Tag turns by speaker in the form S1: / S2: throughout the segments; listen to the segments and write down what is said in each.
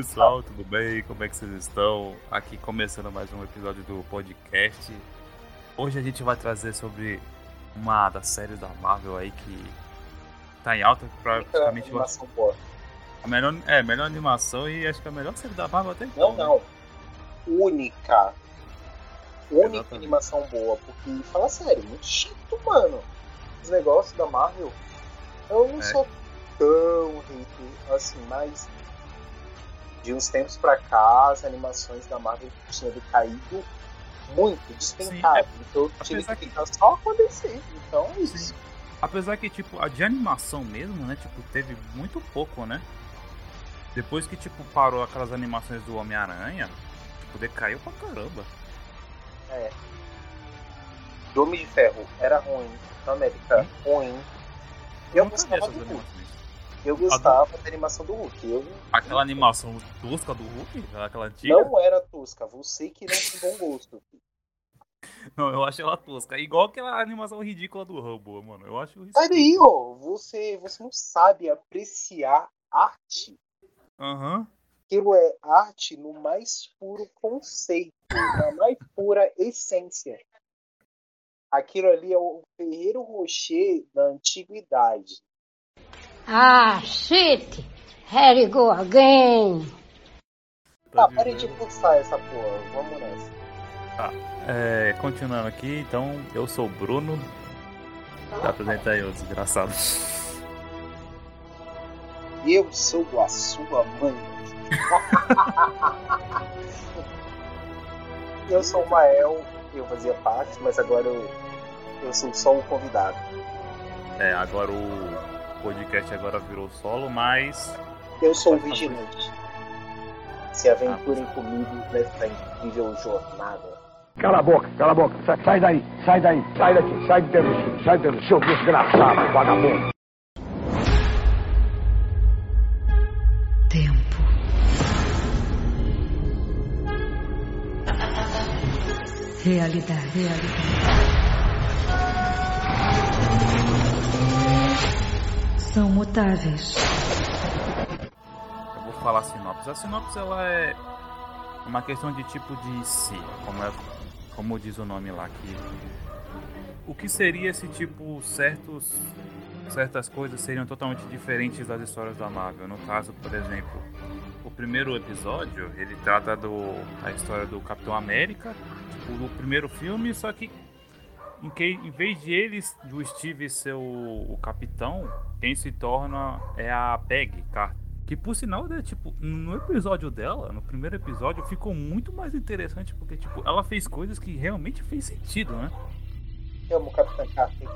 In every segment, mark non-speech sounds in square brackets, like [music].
S1: pessoal, tudo bem? Como é que vocês estão? Aqui começando mais um episódio do podcast. Hoje a gente vai trazer sobre uma das séries da Marvel aí que tá em alta praticamente.
S2: É animação boa.
S1: A melhor, é, melhor animação e acho que a melhor série da Marvel até
S2: então. Não,
S1: né?
S2: não. Única. Única Exatamente. animação boa, porque fala sério, muito chato, mano. Os negócios da Marvel. Eu não é. sou tão hater assim, mas de uns tempos pra cá as animações da Marvel tinham decaído muito, despencado. Sim, é. Então tinha que ficar só acontecer. Então é isso. Sim.
S1: Apesar que, tipo, a de animação mesmo, né? Tipo, teve muito pouco, né? Depois que, tipo, parou aquelas animações do Homem-Aranha, tipo, decaiu pra caramba.
S2: É. Do Homem de Ferro era ruim. Na América, hum? ruim. Eu, eu gostava do Hulk. Eu gostava do... da animação do Hulk. Eu...
S1: Aquela animação tosca do Hulk? Aquela antiga?
S2: Não era tosca. Você que não tem bom gosto.
S1: Não, eu acho ela tosca. Igual aquela animação ridícula do Rambo, mano. Eu acho
S2: Sai daí, ó. Você, você não sabe apreciar arte.
S1: Aham. Uhum.
S2: Aquilo é arte no mais puro conceito, na mais pura essência. Aquilo ali é o Ferreiro Rocher da antiguidade.
S3: Ah, shit! Here you go again!
S2: Tá, parem de pulsar essa porra. Vamos nessa.
S1: Tá. É, continuando aqui, então, eu sou o Bruno. Tá, apresenta aí, ô desgraçado.
S2: Eu sou a sua mãe. [laughs] eu sou o Mael, eu fazia parte, mas agora eu, eu sou só um convidado.
S1: É, agora o podcast agora virou solo, mas.
S2: Eu sou o vigilante. Se aventurem ah, comigo nessa incrível jornada.
S4: Cala a boca, cala a boca. Sai, sai daí, sai daí, sai daqui, sai de dentro, sai de dentro, seu desgraçado, vagabundo.
S3: Tempo. Realidade, realidade. São mutáveis.
S1: Eu vou falar a sinopse. A sinopse ela é uma questão de tipo de si, como é como diz o nome lá, que o que seria esse tipo certos certas coisas seriam totalmente diferentes das histórias da Marvel. No caso, por exemplo, o primeiro episódio, ele trata do a história do Capitão América, tipo, do primeiro filme, só que em que em vez de eles, do Steve ser o, o capitão, quem se torna é a Peg Carter. Que por sinal, né, tipo, no episódio dela, no primeiro episódio, ficou muito mais interessante, porque, tipo, ela fez coisas que realmente fez sentido, né?
S2: Eu amo o Capitão Carter.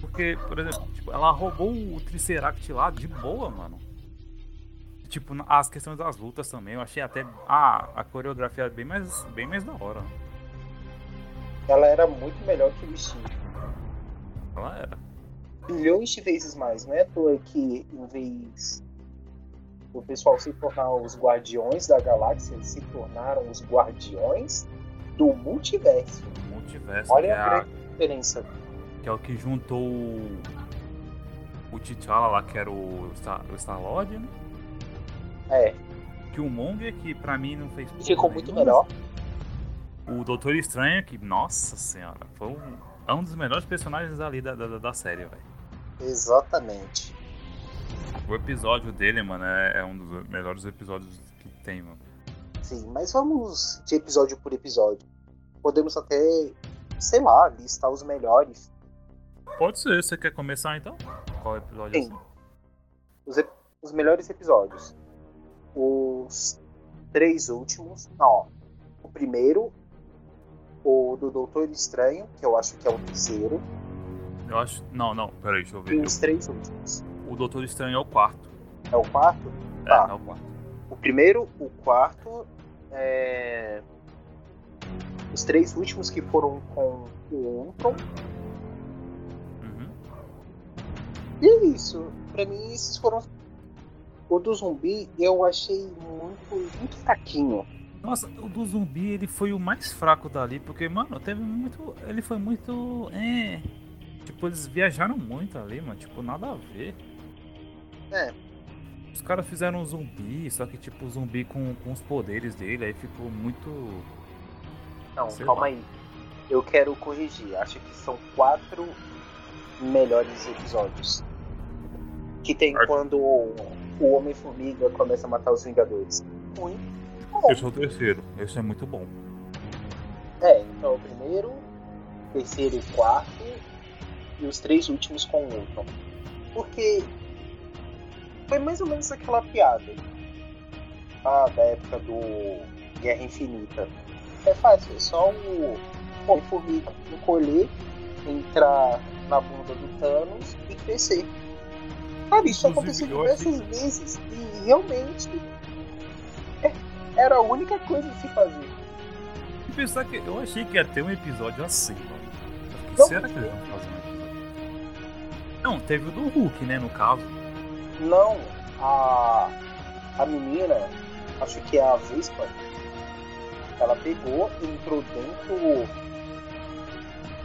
S1: Porque, por exemplo, tipo, ela roubou o Triceract lá de boa, mano. Tipo, as questões das lutas também, eu achei até ah, a coreografia bem mais, bem mais da hora.
S2: Ela era muito melhor que o Steve.
S1: Ela era.
S2: Bilhões de vezes mais, não é à toa que em vez o pessoal se tornar os guardiões da galáxia, eles se tornaram os guardiões do multiverso.
S1: Multiverso.
S2: Olha a, a diferença.
S1: Que é o que juntou o, o T'Challa lá, que era o Star, o Star Lord, né?
S2: É.
S1: Que o Monger, que pra mim não fez.
S2: Ficou muito melhor.
S1: O Doutor Estranho, que, nossa senhora, foi um, é um dos melhores personagens ali da, da, da série, velho.
S2: Exatamente.
S1: O episódio dele, mano, é, é, um dos melhores episódios que tem, mano.
S2: Sim, mas vamos de episódio por episódio. Podemos até, sei lá, listar os melhores.
S1: Pode ser, você quer começar então? Qual episódio?
S2: Sim. Os, os melhores episódios. Os três últimos. Não, o primeiro, o do Doutor Estranho, que eu acho que é o terceiro.
S1: Eu acho. Não, não, peraí, deixa eu ver.
S2: E os três últimos.
S1: O Doutor Estranho é o quarto.
S2: É o quarto?
S1: É, tá. é o quarto.
S2: O primeiro, o quarto, é... os três últimos que foram com o Ultron.
S1: Uhum.
S2: E é isso. Pra mim, esses foram. O do zumbi eu achei muito, muito fraquinho.
S1: Nossa, o do zumbi ele foi o mais fraco dali, porque, mano, teve muito. Ele foi muito. É. Tipo, eles viajaram muito ali, mano. Tipo, nada a ver.
S2: É.
S1: Os caras fizeram um zumbi, só que tipo zumbi com, com os poderes dele, aí ficou muito.
S2: Não,
S1: Sei
S2: calma
S1: lá.
S2: aí. Eu quero corrigir. Acho que são quatro melhores episódios. Que tem quando o o Homem-Formiga começa a matar os Vingadores. Ruim. Bom,
S1: Esse é o terceiro. Esse é muito bom.
S2: É, então o primeiro, terceiro e quarto, e os três últimos com o Ultron. Porque foi mais ou menos aquela piada ah, da época do Guerra Infinita. É fácil, é só o Homem-Formiga encolher, entrar na bunda do Thanos e crescer. Cara, isso
S1: Inclusive,
S2: aconteceu
S1: eu achei-
S2: diversas vezes e realmente era a única coisa a se fazer.
S1: E pensar que eu achei que ia ter um episódio assim, mano.
S2: Não,
S1: será que eles vão fazer um episódio? Não, teve o do Hulk, né, no caso.
S2: Não, a, a menina, acho que é a Vespa, ela pegou, entrou dentro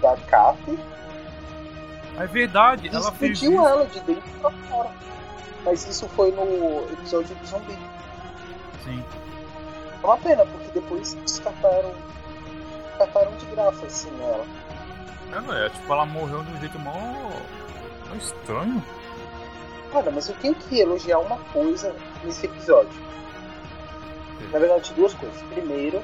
S2: da CAF
S1: É verdade, ela fez
S2: explodiu ela de dentro pra fora. Mas isso foi no episódio do zumbi.
S1: Sim.
S2: É uma pena, porque depois descartaram. Descartaram de graça, assim, ela.
S1: É, velho, tipo, ela morreu de um jeito mó, mó estranho.
S2: Olha, mas eu tenho que elogiar uma coisa nesse episódio. Na verdade, duas coisas. Primeiro,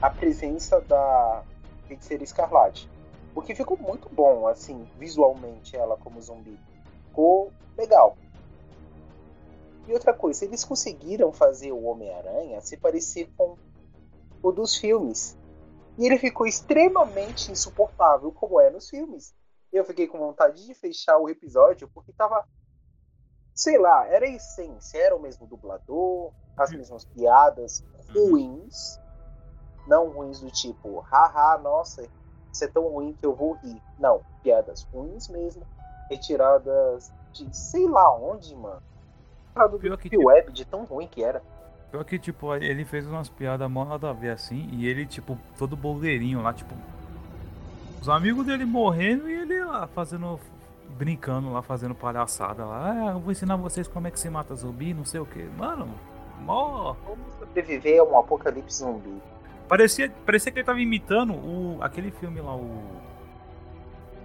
S2: a presença da feiticeira escarlate. Porque ficou muito bom, assim, visualmente, ela como zumbi. Ficou legal. E outra coisa, eles conseguiram fazer o Homem-Aranha se parecer com o dos filmes. E ele ficou extremamente insuportável, como é nos filmes. Eu fiquei com vontade de fechar o episódio porque tava. Sei lá, era a essência, era o mesmo dublador, as mesmas piadas ruins. Não ruins do tipo, haha, nossa, isso é tão ruim que eu vou rir. Não, piadas ruins mesmo, retiradas de sei lá onde, mano. Do
S1: Pior que,
S2: Deep Web, de tão ruim que era.
S1: Pior que, tipo, ele fez umas piadas mó nada a ver assim, e ele, tipo, todo boleirinho lá, tipo. Os amigos dele morrendo e ele lá fazendo. brincando lá, fazendo palhaçada lá. Ah, eu vou ensinar vocês como é que se mata zumbi, não sei o que. Mano, mó.
S2: Como sobreviver a um apocalipse zumbi?
S1: Parecia, parecia que ele tava imitando o, aquele filme lá, o.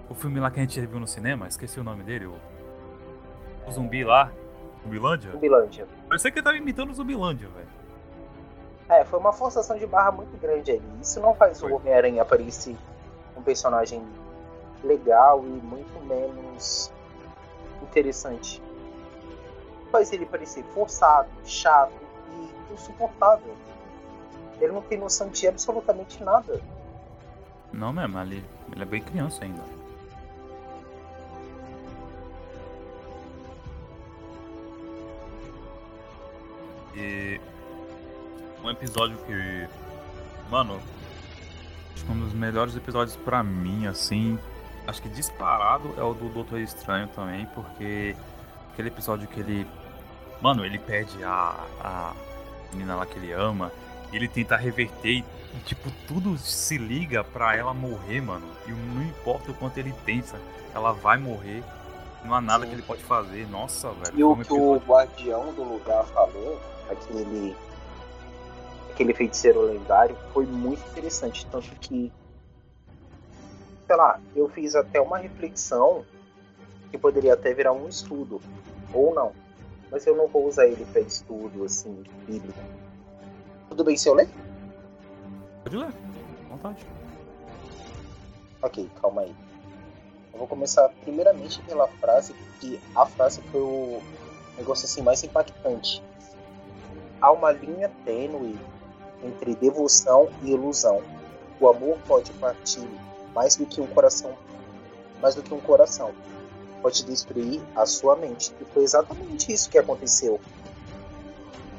S1: O filme lá que a gente viu no cinema, esqueci o nome dele, o. O zumbi lá. Zumbilândia?
S2: Zumbilândia.
S1: Parecia que ele tava imitando o Zumbilândia, velho.
S2: É, foi uma forçação de barra muito grande ali. Isso não faz
S1: Foi.
S2: o Homem-Aranha parecer um personagem legal e muito menos interessante. Faz ele parecer forçado, chato e insuportável. Ele não tem noção de absolutamente nada.
S1: Não mesmo, ele, ele é bem criança ainda. E um episódio que, mano, acho que um dos melhores episódios pra mim, assim, acho que disparado é o do Doutor Estranho também, porque aquele episódio que ele, mano, ele perde a, a menina lá que ele ama, e ele tenta reverter e, tipo, tudo se liga pra ela morrer, mano. E não importa o quanto ele pensa, ela vai morrer. Não há nada
S2: Sim.
S1: que ele pode fazer. Nossa, velho.
S2: E o que o guardião do lugar falou, aquele, aquele feiticeiro lendário, foi muito interessante. Tanto que, sei lá, eu fiz até uma reflexão que poderia até virar um estudo, ou não. Mas eu não vou usar ele para estudo, assim, bíblico. Tudo bem se eu ler?
S1: Pode ler, vontade.
S2: Ok, calma aí. Eu vou começar primeiramente pela frase, que a frase foi o negócio assim mais impactante. Há uma linha tênue entre devoção e ilusão. O amor pode partir mais do que um coração, mais do que um coração. Pode destruir a sua mente. E foi exatamente isso que aconteceu.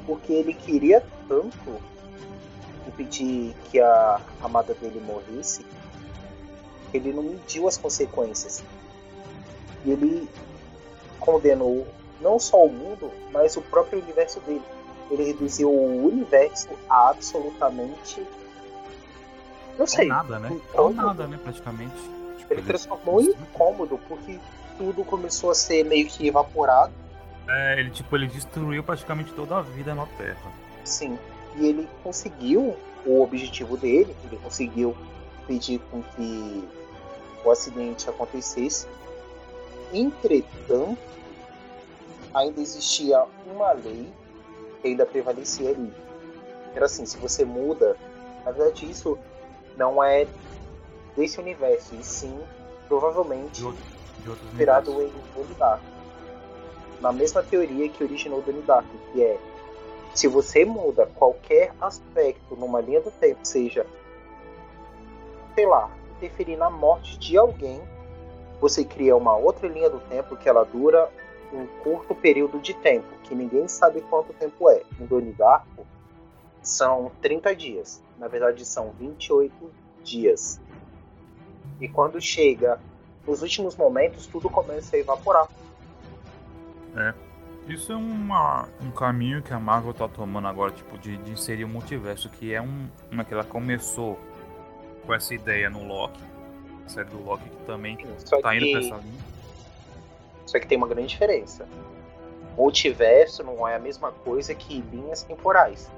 S2: Porque ele queria tanto impedir que a amada dele morresse ele não mediu as consequências. E ele condenou não só o mundo, mas o próprio universo dele. Ele reduziu o universo a absolutamente. Não
S1: É
S2: sei.
S1: nada, né? É
S2: incômodo.
S1: nada, né, praticamente. Tipo,
S2: Ele transformou em incômodo porque tudo começou a ser meio que evaporado
S1: É, ele tipo, ele destruiu praticamente toda a vida na Terra.
S2: Sim. E ele conseguiu o objetivo dele, ele conseguiu pedir com que o acidente acontecesse. Entretanto, ainda existia uma lei que ainda prevalecia ali. Era assim, se você muda, na verdade isso não é desse universo, e sim provavelmente inspirado em Donnie Darko. Na mesma teoria que originou Donnie Darko, que é se você muda qualquer aspecto numa linha do tempo, seja, sei lá, interferir na morte de alguém, você cria uma outra linha do tempo que ela dura um curto período de tempo, que ninguém sabe quanto tempo é. Em Donnie Darko, são 30 dias. Na verdade, são 28 dias. E quando chega nos últimos momentos, tudo começa a evaporar.
S1: É. Isso é uma, um caminho que a Marvel tá tomando agora, tipo, de, de inserir o multiverso, que é um, uma que ela começou com essa ideia no Loki, a série do Loki que também Só tá que... indo pra essa linha.
S2: Só que tem uma grande diferença. Multiverso não é a mesma coisa que linhas temporais.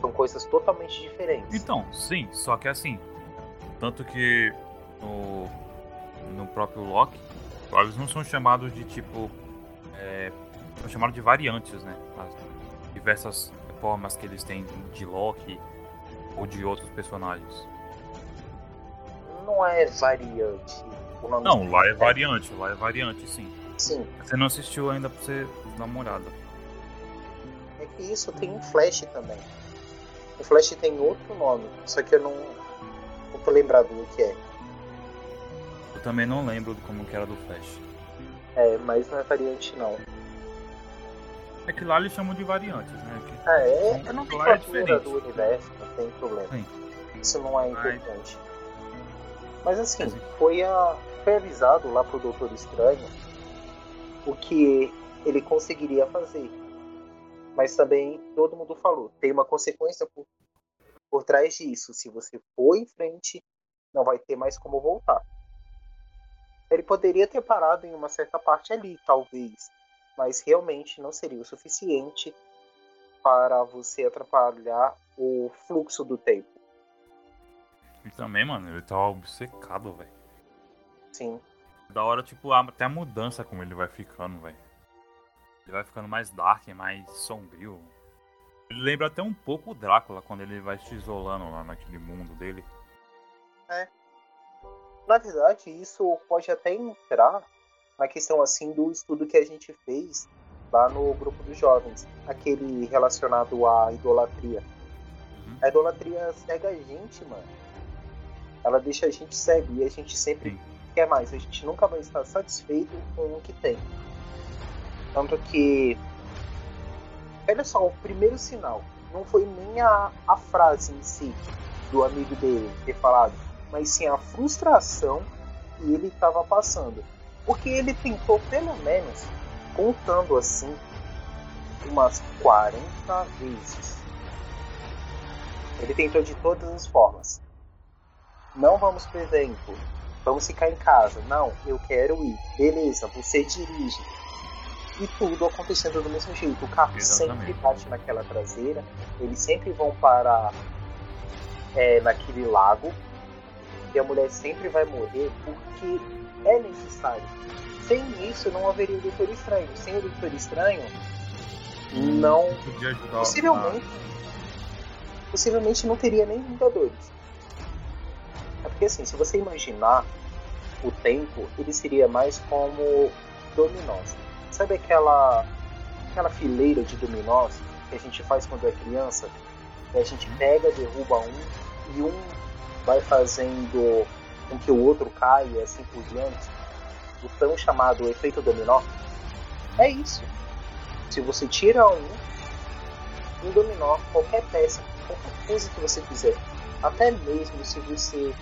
S2: São coisas totalmente diferentes.
S1: Então, sim, só que assim. Tanto que no, no próprio Loki, eles não são chamados de tipo. É, são chamados de variantes, né? As diversas formas que eles têm de Loki ou de outros personagens.
S2: Não é variante.
S1: não, lá é variante, lá é variante, sim.
S2: Sim.
S1: Você não assistiu ainda pra você dar uma olhada.
S2: É que isso tem um Flash também. O Flash tem outro nome, só que eu não, não tô lembrado do que é.
S1: Eu também não lembro como que era do Flash.
S2: É, mas não é variante não.
S1: É que lá eles chamam de variantes, né?
S2: Que... É, é, é não tem é do universo, não tem problema. Sim. Isso não é importante. Mas, mas assim, foi, a, foi avisado lá pro Doutor Estranho o que ele conseguiria fazer. Mas também todo mundo falou, tem uma consequência por, por trás disso. Se você for em frente, não vai ter mais como voltar. Ele poderia ter parado em uma certa parte ali, talvez, mas realmente não seria o suficiente para você atrapalhar o fluxo do tempo.
S1: E também, mano, ele tava obcecado, velho.
S2: Sim.
S1: Da hora, tipo, até a mudança como ele vai ficando, velho. Ele vai ficando mais dark, mais sombrio. Ele lembra até um pouco o Drácula quando ele vai se isolando lá naquele mundo dele.
S2: É. Na verdade, isso pode até entrar na questão assim do estudo que a gente fez lá no grupo dos jovens, aquele relacionado à idolatria. Uhum. A idolatria cega a gente, mano. Ela deixa a gente cego e a gente sempre Sim quer mais, a gente nunca vai estar satisfeito com o que tem. Tanto que, olha só, o primeiro sinal não foi nem a, a frase em si do amigo dele ter falado, mas sim a frustração que ele estava passando. Porque ele tentou, pelo menos, contando assim, umas 40 vezes. Ele tentou de todas as formas. Não vamos por exemplo, Vamos ficar em casa. Não, eu quero ir. Beleza, você dirige. E tudo acontecendo do mesmo jeito. O carro Exatamente. sempre bate naquela traseira. Eles sempre vão parar é, naquele lago. E a mulher sempre vai morrer porque é necessário. Sem isso não haveria o Doutor Estranho. Sem o Doutor Estranho, hum, não. Possivelmente. Possivelmente não teria nem Vingadores. É porque assim, se você imaginar o tempo, ele seria mais como dominós. Sabe aquela aquela fileira de dominós que a gente faz quando é criança? Que a gente pega, derruba um e um vai fazendo com que o outro caia e assim por diante. O tão chamado efeito dominó. É isso. Se você tira um, um dominó, qualquer peça, qualquer coisa que você fizer, até mesmo se você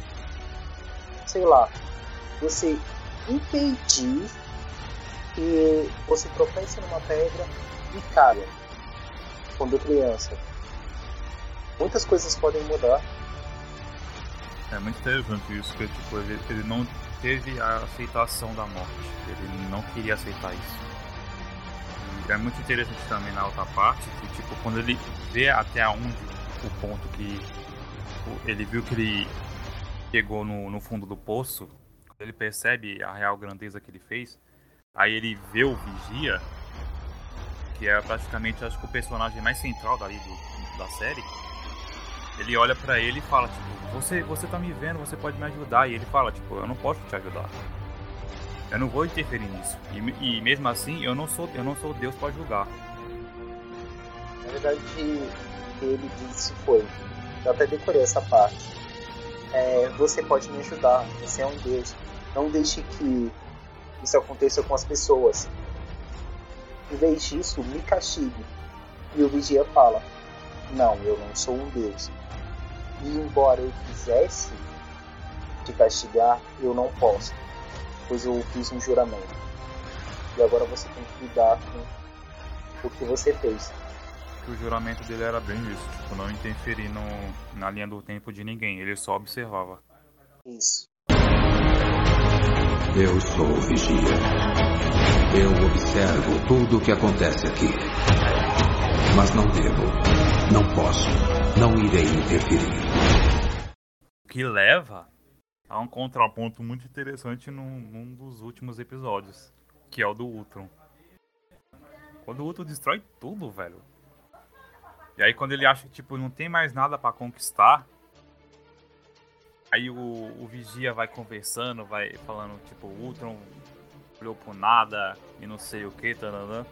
S2: sei lá, você impedir que você tropece numa pedra e caia quando criança. Muitas coisas podem mudar.
S1: É muito interessante isso, que tipo, ele, ele não teve a aceitação da morte. Ele não queria aceitar isso. É muito interessante também na outra parte, que tipo, quando ele vê até onde o ponto que tipo, ele viu que ele chegou no, no fundo do poço, ele percebe a real grandeza que ele fez, aí ele vê o Vigia, que é praticamente acho que o personagem mais central dali do, da série. Ele olha para ele e fala, tipo, você, você tá me vendo, você pode me ajudar. E ele fala, tipo, eu não posso te ajudar. Eu não vou interferir nisso. E, e mesmo assim, eu não sou, eu não sou Deus para julgar.
S2: Na verdade, ele disse foi, eu até decorei essa parte. É, você pode me ajudar, você é um Deus. Não deixe que isso aconteça com as pessoas. Em vez disso, me castigue. E o vigia fala: Não, eu não sou um Deus. E embora eu quisesse te castigar, eu não posso pois eu fiz um juramento. E agora você tem que lidar com o que você fez.
S1: O juramento dele era bem isso, tipo, não interferir no, na linha do tempo de ninguém, ele só observava.
S2: Isso.
S5: Eu sou o Vigia. Eu observo tudo o que acontece aqui. Mas não devo, não posso, não irei interferir.
S1: O que leva há um contraponto muito interessante num, num, dos últimos episódios, que é o do Ultron. Quando o Ultron destrói tudo, velho. E aí quando ele acha que tipo, não tem mais nada para conquistar, aí o, o, Vigia vai conversando, vai falando, tipo, o Ultron olhou por nada e não sei o que, tananã.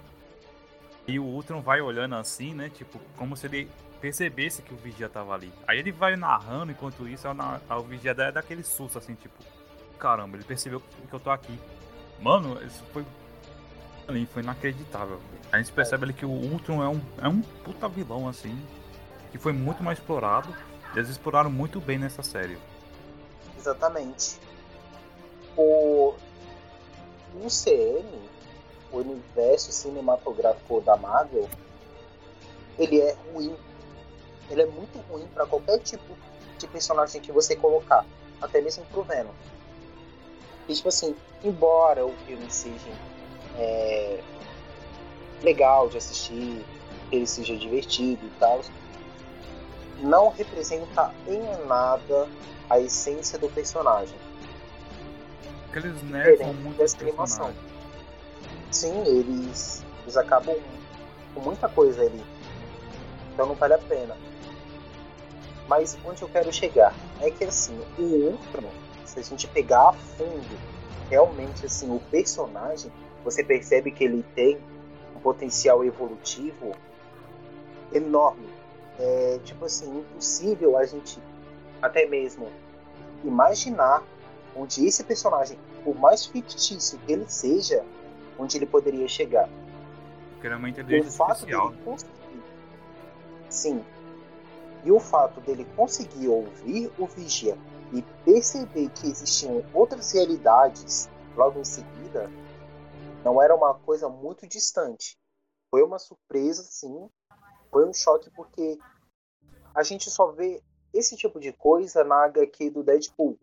S1: E o Ultron vai olhando assim, né? Tipo, como se ele percebesse que o vigia tava ali. Aí ele vai narrando enquanto isso, o vigia dá daquele susto assim, tipo, caramba, ele percebeu que eu tô aqui. Mano, isso foi foi inacreditável. A gente percebe ali que o Ultron é um, é um puta vilão assim, que foi muito mais explorado. Eles exploraram muito bem nessa série.
S2: Exatamente. O UCM, o universo cinematográfico da Marvel, ele é ruim ele é muito ruim para qualquer tipo de personagem que você colocar, até mesmo pro Venom. E, tipo assim, embora o filme seja é, legal de assistir, ele seja divertido e tal, não representa em nada a essência do personagem.
S1: Porque eles nerfam muito
S2: dessa animação. Sim, eles, eles acabam com muita coisa ali. Então não vale a pena. Mas onde eu quero chegar é que assim, o Ultron, se a gente pegar a fundo, realmente assim, o personagem, você percebe que ele tem potencial evolutivo enorme. É tipo assim, impossível a gente até mesmo imaginar onde esse personagem, por mais fictício que ele seja, onde ele poderia chegar.
S1: Porque ele é uma inteligência o fato especial. Dele conseguir,
S2: sim, e o fato dele conseguir ouvir o vigia e perceber que existiam outras realidades logo em seguida não era uma coisa muito distante. Foi uma surpresa, sim. Foi um choque porque a gente só vê esse tipo de coisa na HQ do Deadpool.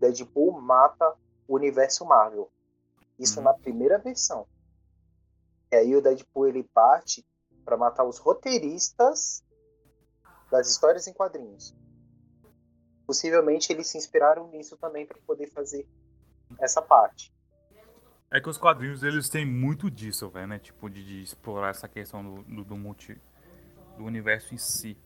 S2: Deadpool mata o universo Marvel. Isso uhum. na primeira versão. E aí o Deadpool ele parte para matar os roteiristas das histórias em quadrinhos. Possivelmente eles se inspiraram nisso também para poder fazer essa parte.
S1: É que os quadrinhos eles têm muito disso, velho, né? Tipo, de, de, explorar essa questão do, do, do, multi, do universo em si.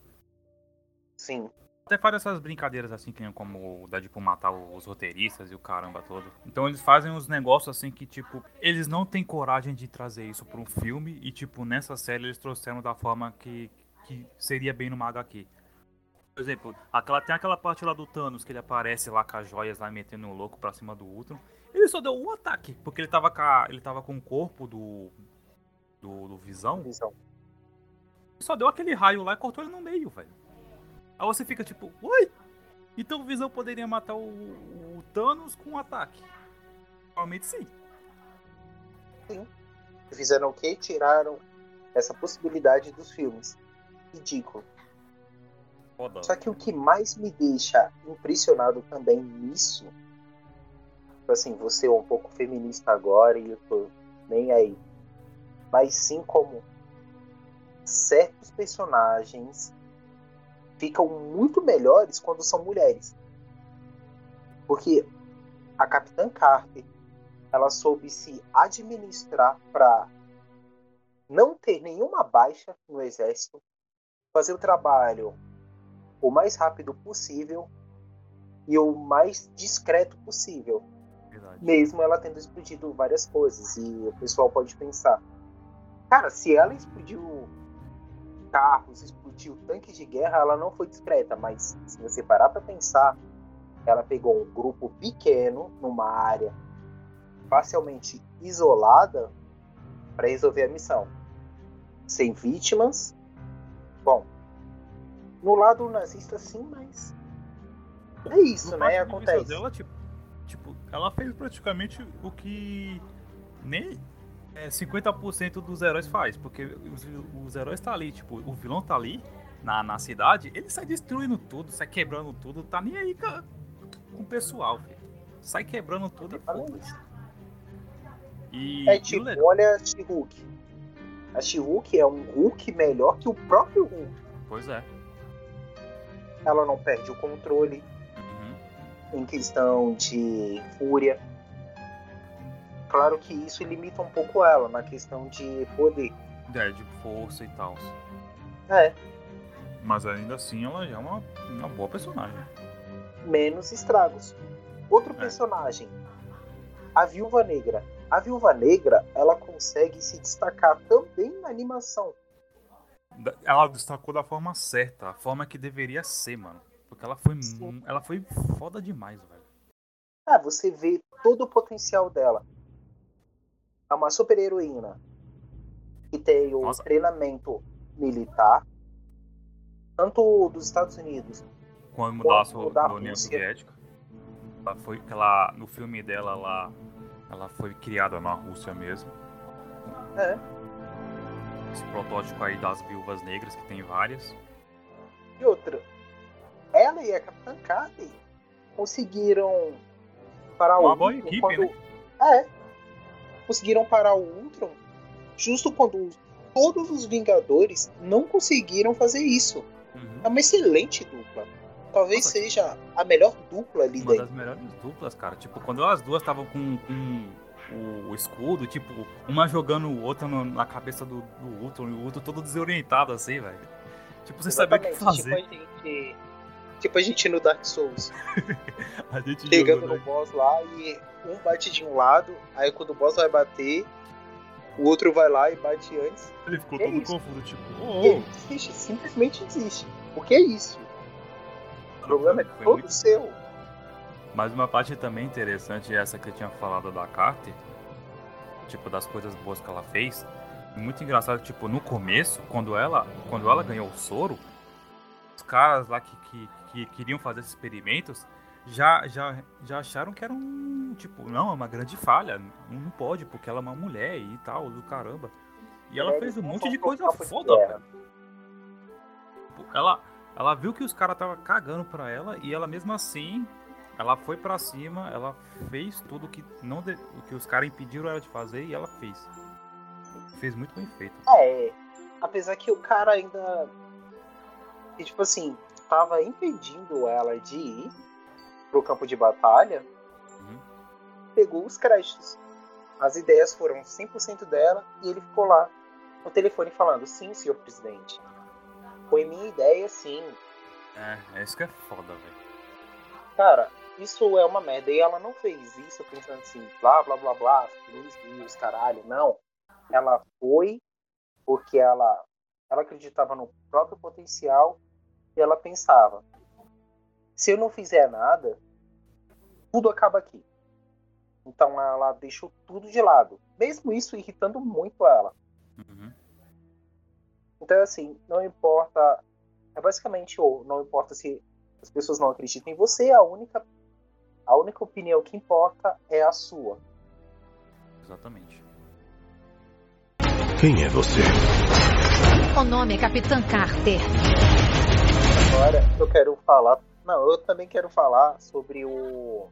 S2: Sim.
S1: Até faz essas brincadeiras assim, que como o Deadpool matar os roteiristas e o caramba todo. Então eles fazem uns negócios assim que, tipo, eles não têm coragem de trazer isso para um filme e, tipo, nessa série eles trouxeram da forma que, que seria bem numa HQ. Por exemplo, aquela, tem aquela parte lá do Thanos que ele aparece lá com as joias lá metendo um louco pra cima do Ultron. Ele só deu um ataque, porque ele tava com, a, ele tava com o corpo do, do, do Visão.
S2: Visão.
S1: Só deu aquele raio lá e cortou ele no meio, velho. Aí você fica tipo, oi? Então o Visão poderia matar o, o Thanos com um ataque? Provavelmente sim.
S2: Sim. Fizeram o quê? Tiraram essa possibilidade dos filmes ridículo. Foda. Só que o que mais me deixa impressionado também nisso, tipo assim, você é um pouco feminista agora e eu tô nem aí. mas sim como certos personagens ficam muito melhores quando são mulheres. Porque a Capitã Carter, ela soube se administrar para não ter nenhuma baixa no exército, fazer o trabalho o mais rápido possível e o mais discreto possível.
S1: Verdade.
S2: Mesmo ela tendo explodido várias coisas. E o pessoal pode pensar: cara, se ela explodiu carros, explodiu tanques de guerra, ela não foi discreta. Mas se você parar para pensar, ela pegou um grupo pequeno numa área parcialmente isolada para resolver a missão. Sem vítimas. Bom, no lado nazista sim, mas é isso,
S1: No
S2: né? Acontece.
S1: Dela, tipo, tipo, ela fez praticamente o que nem é, 50% dos heróis faz, porque os, os heróis tá ali, tipo, o vilão tá ali na, na cidade, ele sai destruindo tudo, sai quebrando tudo, tá nem aí com, com o pessoal, filho. Sai quebrando tudo e. E,
S2: É
S1: e
S2: tipo,
S1: legal-
S2: olha a She-Hulk. A She-Hulk é um Hulk melhor que o próprio Hulk.
S1: Pois é.
S2: Ela não perde o controle. Em questão de fúria. Claro que isso limita um pouco ela na questão de poder.
S1: É, de força e tal.
S2: É,
S1: Mas ainda assim ela já é uma, uma boa personagem.
S2: menos estragos. Outro
S1: É.
S2: personagem, a Viúva Negra. A Viúva Negra, ela consegue se destacar também na animação.
S1: Ela destacou da forma certa, a forma que deveria ser, mano. Ela foi,
S2: Sim.
S1: ela foi foda demais, velho.
S2: Ah, você vê todo o potencial dela. É uma super heroína que tem o
S1: Nossa.
S2: treinamento militar, tanto dos Estados Unidos.
S1: Quando
S2: Quando
S1: mudar a
S2: da
S1: da União. Soviética. Ela foi, ela, no filme dela, ela, ela foi criada na Rússia mesmo.
S2: É,
S1: Esse protótipo aí das viúvas negras, que tem várias.
S2: e outra, ela e a Capitã Carter conseguiram parar
S1: Uma
S2: o
S1: boa
S2: Ultron
S1: equipe,
S2: quando...
S1: né?
S2: É, conseguiram parar o Ultron justo quando todos os Vingadores não conseguiram fazer isso.
S1: Uhum.
S2: É uma excelente dupla. Talvez
S1: Nossa,
S2: seja a melhor dupla ali
S1: Uma
S2: dentro.
S1: das melhores duplas, cara. Tipo, quando as duas estavam com, com o, escudo, tipo, uma jogando o outro na cabeça do, do Ultron e o outro todo desorientado assim, velho. Tipo, sem saber o que fazer.
S2: Tipo a gente, tipo a gente no Dark Souls, [laughs]
S1: A gente
S2: chegando no boss lá e um bate de um lado, aí quando o boss vai bater, o outro vai lá e bate antes.
S1: Ele ficou
S2: Que
S1: todo
S2: isso?
S1: confuso, tipo,
S2: E
S1: ô,
S2: ele desiste, simplesmente desiste. O que é isso? O problema é todo
S1: muito-
S2: seu.
S1: Mas uma parte também interessante é essa que eu tinha falado da Carter, tipo, das coisas boas que ela fez. Muito engraçado, tipo, no começo, quando ela, quando ela ganhou o soro, os caras lá que, que, que queriam fazer esses experimentos já, já, já acharam que era um, tipo, não, é uma grande falha, não, pode, porque ela é uma mulher e tal, do caramba. E ela
S2: Mulheres
S1: fez um monte de coisa foda. Tipo, Ela, ela viu que os caras estavam cagando pra ela e ela mesmo assim, ela foi pra cima, ela fez tudo que não de- o que os caras impediram ela de fazer e ela fez. Fez muito bem feito.
S2: É, apesar que o cara ainda. que, tipo assim, tava impedindo ela de ir pro campo de batalha,
S1: Uhum.
S2: pegou os créditos. As ideias foram 100% dela e ele ficou lá no telefone falando: sim, senhor presidente. Foi minha ideia, sim.
S1: É, é isso que é foda, velho.
S2: Cara, isso é uma merda. E ela não fez isso pensando assim, blá blá blá blá, luz, luz, caralho. Não. Ela foi porque ela, ela acreditava no próprio potencial e ela pensava: se eu não fizer nada, tudo acaba aqui. Então ela deixou tudo de lado. Mesmo isso irritando muito ela.
S1: Uhum.
S2: Então, assim, não importa. É basicamente, ou não importa se as pessoas não acreditam em você, a única, a única opinião que importa é a sua.
S1: Exatamente.
S6: Quem é você?
S3: O nome é Capitã Carter.
S2: Agora eu quero falar. Não, eu também quero falar sobre o.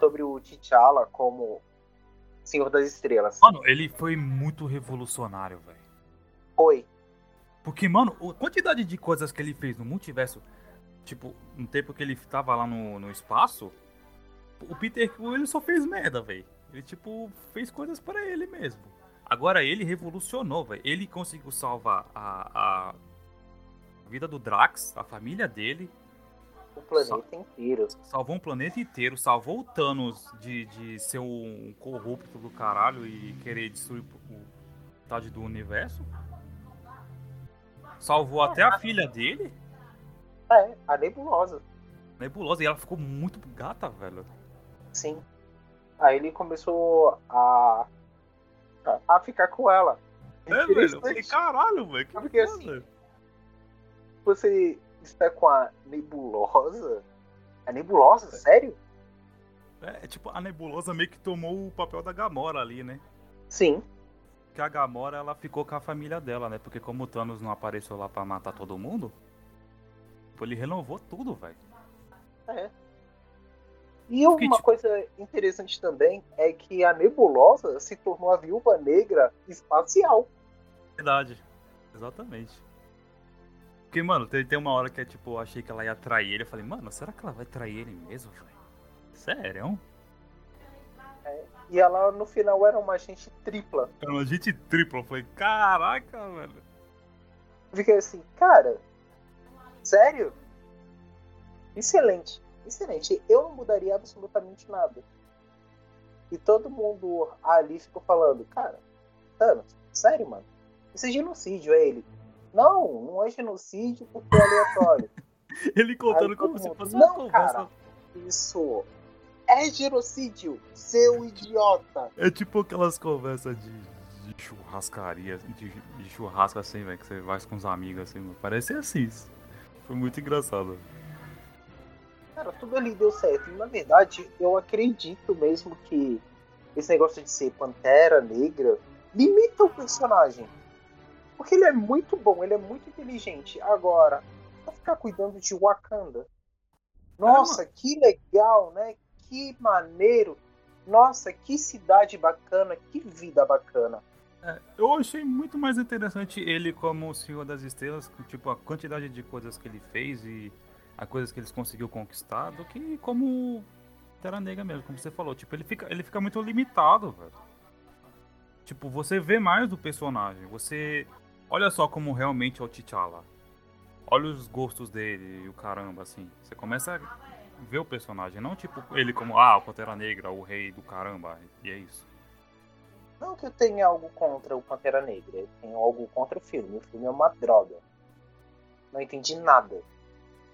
S2: Sobre o T'Challa como Senhor das Estrelas.
S1: Mano, ele foi muito revolucionário, velho.
S2: Foi.
S1: Porque, mano, a quantidade de coisas que ele fez no multiverso, tipo, no tempo que ele tava lá no, no espaço, o Peter Quill, ele só fez merda, velho. Ele, tipo, fez coisas para ele mesmo. Agora ele revolucionou, velho. Ele conseguiu salvar a, a vida do Drax, a família dele.
S2: O planeta inteiro.
S1: Salvou um planeta inteiro, salvou o Thanos de, de ser um corrupto do caralho e querer destruir o metade do universo. Salvou até a filha dele.
S2: É, a Nebulosa.
S1: Nebulosa, e ela ficou muito gata, velho.
S2: Sim. Aí ele começou a. a ficar com ela.
S1: É, velho. Eu falei, caralho, velho. Que
S2: Porque assim. Você está com a nebulosa? A nebulosa? Sério?
S1: É, tipo, a nebulosa meio que tomou o papel da Gamora ali, né?
S2: Sim.
S1: Que a Gamora, ela ficou com a família dela, né? Porque como o Thanos não apareceu lá pra matar todo mundo, ele renovou tudo, velho.
S2: É. E uma tipo... coisa interessante também é que a nebulosa se tornou a viúva negra espacial.
S1: Verdade. Exatamente. Porque, mano, tem, tem uma hora que é tipo, eu achei que ela ia trair ele. Eu falei, mano, será que ela vai trair ele mesmo, velho? Sério?
S2: É, e ela no final era uma agente tripla.
S1: Era uma agente tripla. Eu falei, caraca, velho.
S2: Fiquei assim, cara, sério? Excelente, excelente. Eu não mudaria absolutamente nada. E todo mundo ali ficou falando, cara, Thanos, sério, mano? Isso é genocídio, é ele. Não, não é genocídio porque é aleatório. [laughs]
S1: Ele contando como se fosse
S2: uma Não, cara, isso é genocídio, seu idiota.
S1: É tipo aquelas conversas de, de churrascaria, de, de churrasco assim, velho, que você vai com os amigos assim, mano. parece assim. Foi muito engraçado.
S2: Cara, tudo ali deu certo. E, na verdade, eu acredito mesmo que esse negócio de ser pantera negra limita o personagem. Porque ele é muito bom, ele é muito inteligente. Agora, pra ficar cuidando de Wakanda. Nossa, que legal, né? Que maneiro. Nossa, que cidade bacana, que vida bacana.
S1: É, eu achei muito mais interessante ele como o Senhor das Estrelas, tipo, a quantidade de coisas que ele fez e as coisas que ele conseguiu conquistar, do que como Terra Negra mesmo, como você falou. Tipo, ele fica, ele fica muito limitado, velho. Tipo, você vê mais do personagem, você Olha só como realmente é o T'Challa. Olha os gostos dele e o caramba, assim. Você começa a ver o personagem, não tipo ele como, ah, o Pantera Negra, o rei do caramba, e é isso.
S2: Não que eu tenha algo contra o Pantera Negra, eu tenho algo contra o filme. O filme é uma droga. Não entendi nada.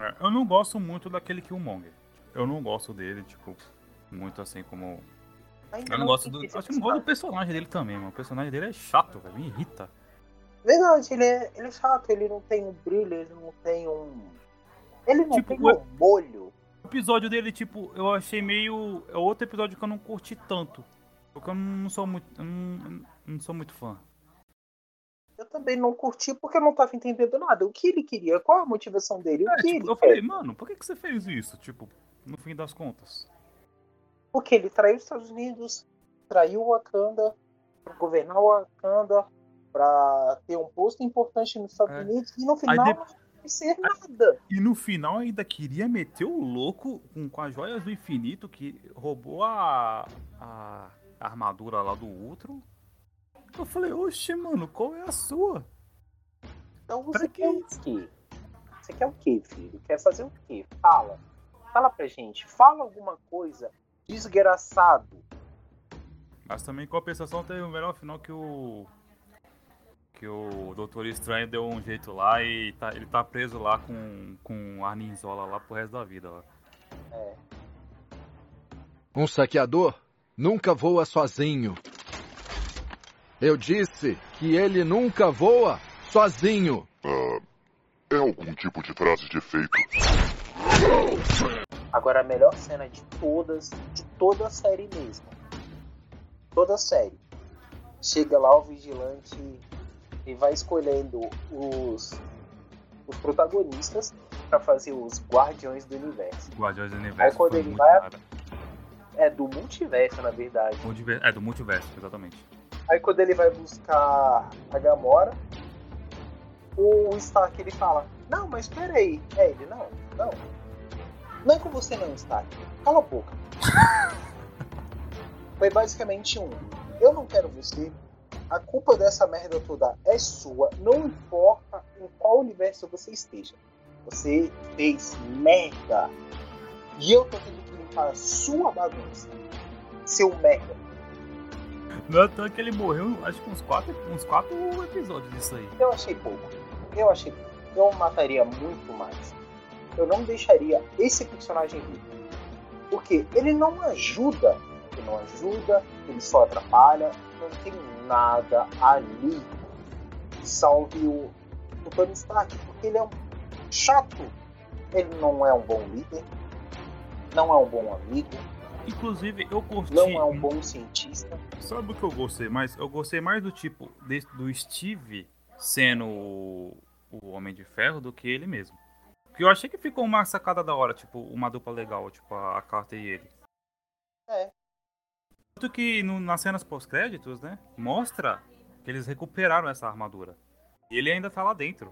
S1: É, eu não gosto muito daquele Killmonger. Eu não gosto dele, tipo, muito assim como. Ainda eu não, não gosto do. Acho que não gosto do personagem dele também, mano. O personagem dele é chato, velho. Me irrita.
S2: Verdade, ele é, ele é chato, ele não tem um brilho, ele não tem um. Ele não tipo, tem um molho.
S1: O episódio dele, tipo, eu achei meio. É outro episódio que eu não curti tanto. Porque eu não sou muito. Não, não sou muito fã.
S2: Eu também não curti porque eu não tava entendendo nada. O que ele queria? Qual a motivação dele? O é, que
S1: tipo, eu falei, mano, por que, que você fez isso? Tipo, no fim das contas.
S2: Porque ele traiu os Estados Unidos, traiu o Wakanda, governar o Wakanda, para ter um posto importante nos Estados é. Unidos e no final de... não ser nada.
S1: E no final ainda queria meter o louco com, com as joias do infinito que roubou a, a, armadura lá do outro. Eu falei, oxe, mano, qual é a sua?
S2: Então você quer o quê? Você quer o quê, filho? Quer fazer o quê? Fala. Fala pra gente. Fala alguma coisa. Desgraçado.
S1: Mas também, em compensação, teve o melhor final que o que o Doutor Estranho deu um jeito lá e tá, ele tá preso lá com, com a Ninzola lá pro resto da vida. Lá. É.
S6: Um saqueador nunca voa sozinho. Eu disse que ele nunca voa sozinho.
S7: Uh, é algum tipo de frase de efeito.
S2: Agora a melhor cena de todas, de toda a série mesmo. Toda a série. Chega lá o vigilante e vai escolhendo os, os protagonistas para fazer os Guardiões do Universo.
S1: Guardiões do Universo.
S2: Aí quando ele vai. é do multiverso, na verdade.
S1: Multiver- É, do multiverso, exatamente.
S2: Aí quando ele vai buscar a Gamora, o Stark ele fala, não, mas peraí. É ele, não, não. Não é com você não, Stark. Cala a boca. [laughs] Foi basicamente um. Eu não quero você. A culpa dessa merda toda é sua. Não importa em qual universo você esteja. Você fez merda. E eu tô tendo que limpar a sua bagunça. Seu merda.
S1: Não é toa que ele morreu, acho que uns quatro, uns quatro episódios disso aí.
S2: Eu achei pouco. Eu achei pouco. Eu mataria muito mais. Eu não deixaria esse personagem vivo. Porque ele não ajuda. Ele não ajuda, ele só atrapalha. Não tem nada ali salve o, o Tony Stark. Porque ele é um chato. Ele não é um bom líder. Não é um bom amigo.
S1: Inclusive, eu curti.
S2: Não é um bom cientista.
S1: Sabe o que eu gostei mais? Eu gostei mais do tipo de- do Steve sendo o, o Homem de Ferro do que ele mesmo. Porque eu achei que ficou uma sacada da hora, tipo, uma dupla legal, tipo, a, a Carter e ele.
S2: É.
S1: Tanto que no- nas cenas pós-créditos, né? Mostra que eles recuperaram essa armadura. E ele ainda tá lá dentro.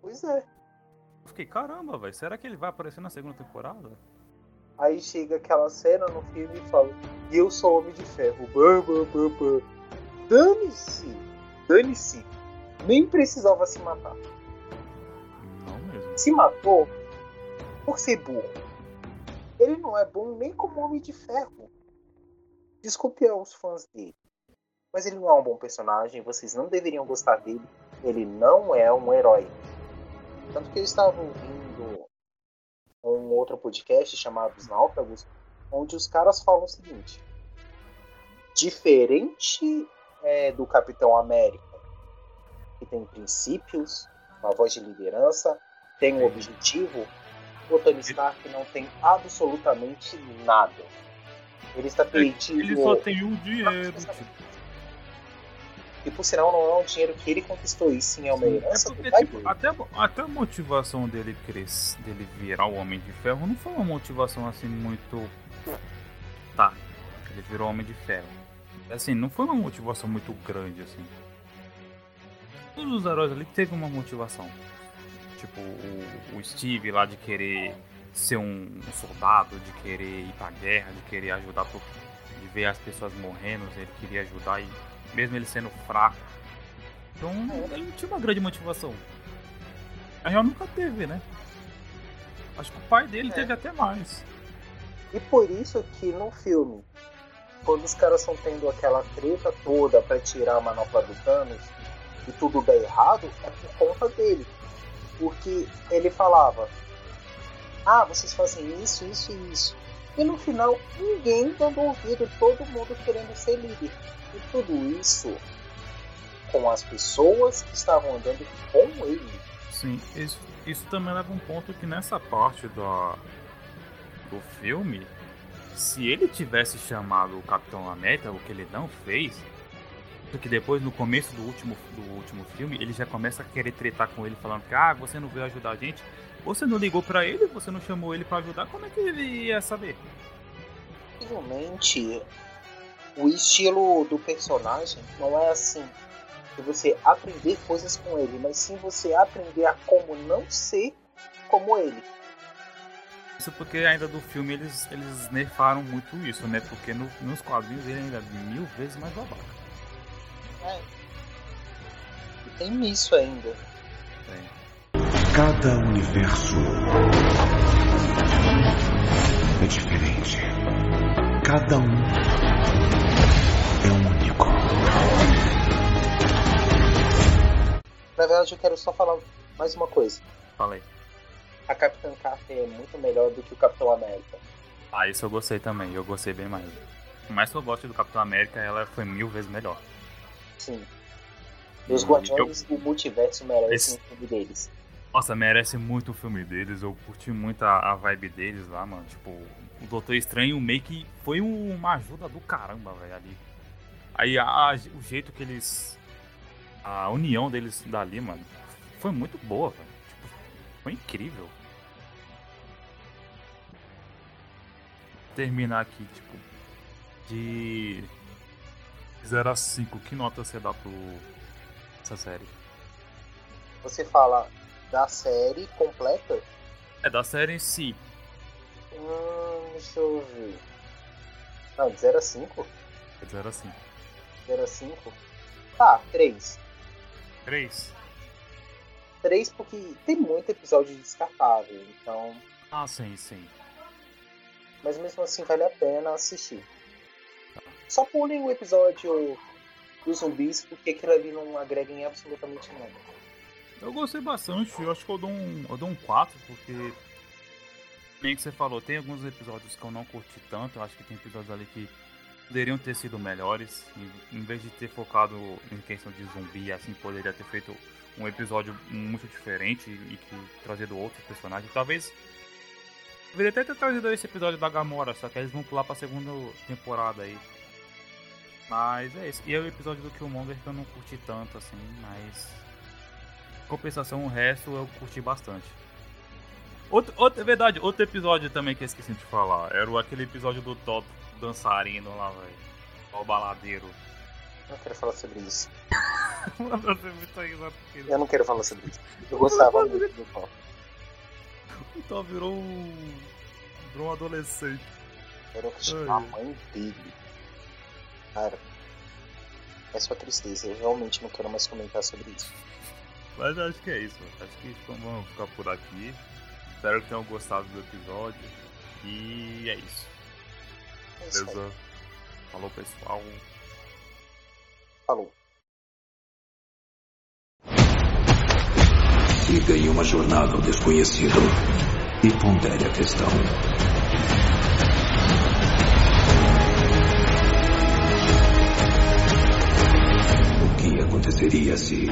S2: Pois é.
S1: Eu fiquei, caramba, velho, será que ele vai aparecer na segunda temporada?
S2: Aí chega aquela cena no filme e fala: E eu sou homem de ferro. Dane-se! Dane-se! Nem precisava se matar.
S1: Não mesmo.
S2: Se matou por ser burro. Ele não é bom nem como homem de ferro. Desculpe aos fãs dele. Mas ele não é um bom personagem. Vocês não deveriam gostar dele. Ele não é um herói. Tanto que eu estava ouvindo um outro podcast chamado Os Náufragos, onde os caras falam o seguinte: diferente é, do Capitão América, que tem princípios, uma voz de liderança, tem um objetivo, o Tony Stark não tem absolutamente nada. Ele está perdido.
S1: Ele só tem o dinheiro.
S2: E por sinal não é um dinheiro que ele conquistou, e sim é uma
S1: é
S2: herança do
S1: porque,
S2: pai
S1: tipo, até, até a motivação dele cres, dele virar o Homem de Ferro não foi uma motivação assim muito. Tá, ele virou Homem de Ferro. Assim, não foi uma motivação muito grande assim. Todos os heróis ali teve uma motivação. Tipo, o, o Steve lá de querer ser um, um soldado, de querer ir pra guerra, de querer ajudar, por, de ver as pessoas morrendo, ele queria ajudar e mesmo ele sendo fraco. Então ele não tinha uma grande motivação. A real nunca teve, né? Acho que o pai dele
S2: É.
S1: teve até mais.
S2: E por isso que no filme, quando os caras estão tendo aquela treta toda pra tirar a manopla do Thanos e tudo dá errado, é por conta dele. Porque ele falava: Ah, vocês fazem isso, isso e isso. E no final, ninguém dando ouvido, todo mundo querendo ser líder. E tudo isso com as pessoas que estavam andando com ele.
S1: Sim, isso, isso também leva um ponto que nessa parte da, do filme, se ele tivesse chamado o Capitão América, o que ele não fez, porque depois no começo do último, do último filme, ele já começa a querer tretar com ele, falando que ah, você não veio ajudar a gente, você não ligou pra ele, você não chamou ele pra ajudar, como é que ele ia saber?
S2: Possivelmente, o estilo do personagem não é assim. De você aprender coisas com ele, mas sim você aprender a como não ser como ele.
S1: Isso porque ainda do filme eles, eles nerfaram muito isso, né? Porque no- nos quadrinhos ele ainda é mil vezes mais babaca.
S2: É. E tem isso ainda.
S1: Tem.
S5: Cada universo é diferente. Cada um é único.
S2: Na verdade, eu quero só falar mais uma coisa.
S1: Falei.
S2: A Capitã Carter é muito melhor do que o Capitão América.
S1: Ah, isso eu gostei também, eu gostei bem mais. Por mais que eu goste do Capitão América, ela foi mil vezes melhor.
S2: Sim. E os
S1: Hum,
S2: Guardiões do Multiverso merecem
S1: Esse-
S2: o filme deles.
S1: Nossa, merece muito o filme deles, eu curti muito a, a vibe deles lá, mano. Tipo, o Doutor Estranho meio que foi um- uma ajuda do caramba, velho, ali. Aí a- a- o jeito que eles. A união deles dali, mano, foi muito boa, velho. Tipo, foi incrível. terminar aqui, tipo, de 0 a 5, que nota você dá pro essa série?
S2: Você fala da série completa?
S1: É, da série em si.
S2: Hum, deixa eu ver. Não, de 0 a 5?
S1: É de 0 a 5.
S2: 0 a 5? Tá, 3.
S1: 3?
S2: 3 porque tem muito episódio descartável, então.
S1: Ah, sim, sim.
S2: Mas mesmo assim vale a pena assistir. Só pulem o episódio dos zumbis, porque aquilo ali não agrega em absolutamente nada.
S1: Eu gostei bastante, eu acho que eu dou um, eu dou um 4, porque. Nem que você falou, tem alguns episódios que eu não curti tanto, eu acho que tem episódios ali que poderiam ter sido melhores. Em, vez de ter focado em questão de zumbi, assim, poderia ter feito um episódio muito diferente e que trazido outros personagens. Talvez. Deveria até ter trazido esse episódio da Gamora, só que eles vão pular pra segunda temporada aí. Mas é isso. E é o episódio do Killmonger que eu não curti tanto, assim, mas. Compensação, o resto eu curti bastante. Outro, outro, é verdade, outro episódio também que eu esqueci de falar. Era aquele episódio do Top dançarino lá, velho. O baladeiro.
S2: Não quero falar sobre isso. [laughs] Eu não quero falar sobre isso. Eu gostava muito do Thor.
S1: O Top virou um. virou um adolescente.
S2: Era o que a mãe dele. Cara, é só tristeza. Eu realmente não quero mais comentar sobre isso.
S1: Mas acho que é isso. Acho que vamos ficar por aqui. Espero que tenham gostado do episódio. E é isso.
S2: É isso aí.
S1: Beleza? Falou pessoal.
S2: Falou.
S5: Siga em uma jornada ao desconhecido e pondere a questão. O que aconteceria se